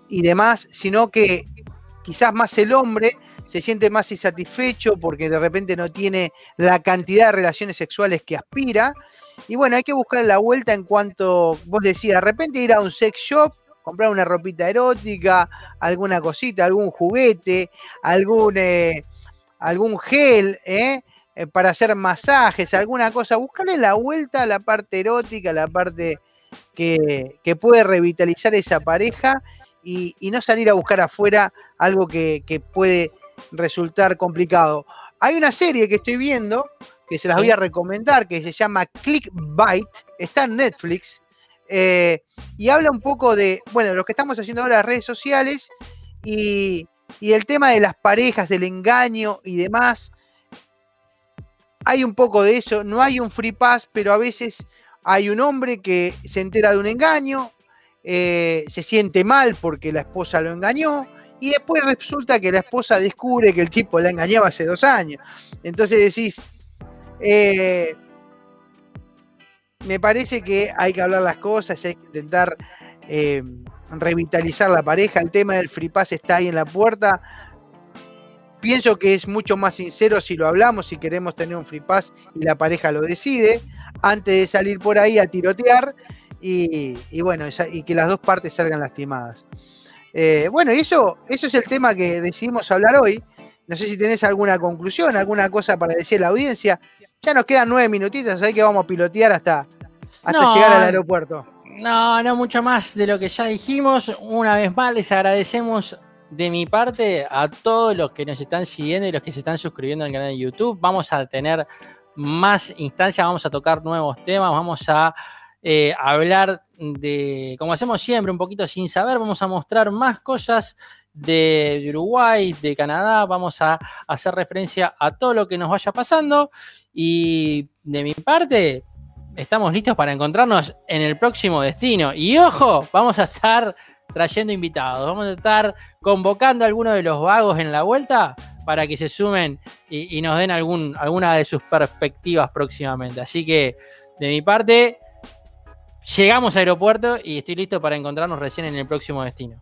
y demás, sino que quizás más el hombre se siente más insatisfecho porque de repente no tiene la cantidad de relaciones sexuales que aspira y bueno, hay que buscar la vuelta en cuanto, vos decías, de repente ir a un sex shop, comprar una ropita erótica, alguna cosita, algún juguete, algún, eh, algún gel, ¿eh? ¿eh? para hacer masajes, alguna cosa, buscarle la vuelta a la parte erótica, la parte que, puede revitalizar esa pareja y, no salir a buscar afuera algo que, que puede resultar complicado. Hay una serie que estoy viendo que se las voy a recomendar, que se llama Clickbait, está en Netflix, eh, y habla un poco de, bueno, lo que estamos haciendo ahora las redes sociales y, el tema de las parejas, del engaño y demás. Hay un poco de eso, no hay un free pass, pero a veces hay un hombre que se entera de un engaño, eh, se siente mal porque la esposa lo engañó, y después resulta que la esposa descubre que el tipo la engañaba hace dos años. Entonces decís, eh, me parece que hay que hablar las cosas, hay que intentar eh, revitalizar la pareja. El tema del free está ahí en la puerta. Pienso que es mucho más sincero si lo hablamos, si queremos tener un free y la pareja lo decide, antes de salir por ahí a tirotear y, bueno, y que las dos partes salgan lastimadas. Eh, bueno, y eso, eso es el tema que decidimos hablar hoy. No sé si tenés alguna conclusión, alguna cosa para decir a la audiencia. Ya nos quedan nueve minutitos, ahí que vamos a pilotear hasta, hasta llegar al aeropuerto. No, no mucho más de lo que ya dijimos. Una vez más, les agradecemos de mi parte a todos los que nos están siguiendo y los que se están suscribiendo al canal de YouTube. Vamos a tener más instancias, vamos a tocar nuevos temas, vamos a eh, hablar de, como hacemos siempre, un poquito sin saber, vamos a mostrar más cosas de Uruguay, de Canadá, vamos a hacer referencia a todo lo que nos vaya pasando y de mi parte estamos listos para encontrarnos en el próximo destino. Y ojo, vamos a estar trayendo invitados, vamos a estar convocando a algunos de los vagos en la vuelta para que se sumen y, nos den algún, alguna de sus perspectivas próximamente. Así que de mi parte, llegamos al aeropuerto y estoy listo para encontrarnos recién en el próximo destino.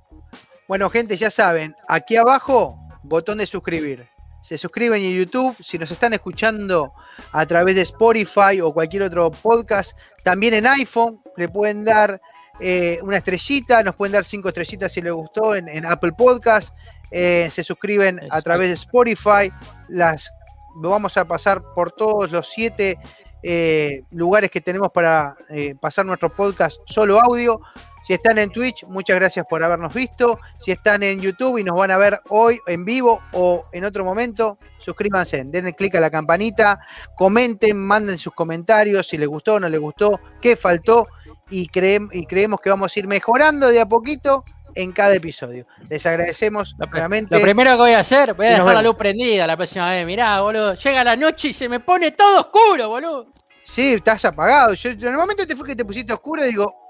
Bueno, gente, ya saben, aquí abajo, botón de suscribir. Se suscriben en YouTube, si nos están escuchando a través de Spotify o cualquier otro podcast, también en iPhone le pueden dar eh, una estrellita, nos pueden dar cinco estrellitas si les gustó en, Apple Podcast, eh, se suscriben a través de Spotify, las vamos a pasar por todos los siete eh, lugares que tenemos para pasar nuestro podcast solo audio. Si están en Twitch, muchas gracias por habernos visto. Si están en YouTube y nos van a ver hoy en vivo o en otro momento, suscríbanse, denle clic a la campanita, comenten, manden sus comentarios si les gustó o no les gustó, qué faltó y, y creemos que vamos a ir mejorando de a poquito en cada episodio. Les agradecemos lo, Lo primero que voy a hacer, voy a dejar la luz prendida la próxima vez. Mirá, boludo, llega la noche y se me pone todo oscuro, boludo. Sí, estás apagado. Yo, en el momento te fue que te pusiste oscuro y digo,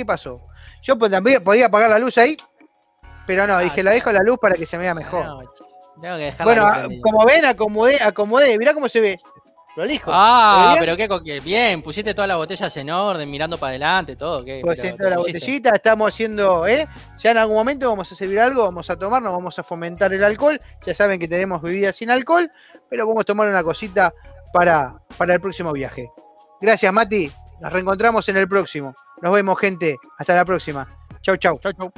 ¿qué pasó? Yo pues, también podía apagar la luz ahí, pero no, ah, dije, la dejo la luz para que se vea mejor. bueno, como ven, acomodé, acomodé, mirá cómo se ve. Prolijo. Ah, pero qué, bien, pusiste todas las botellas en orden, mirando para adelante, todo. ¿qué, pues la botellita, estamos haciendo, ¿eh? Ya en algún momento vamos a servir algo, vamos a tomarnos, vamos a fomentar el alcohol. Ya saben que tenemos bebidas sin alcohol, pero vamos a tomar una cosita para, para el próximo viaje. Gracias, Mati. Nos reencontramos en el próximo. Nos vemos, gente. Hasta la próxima. Chau, chau. Chau, chau.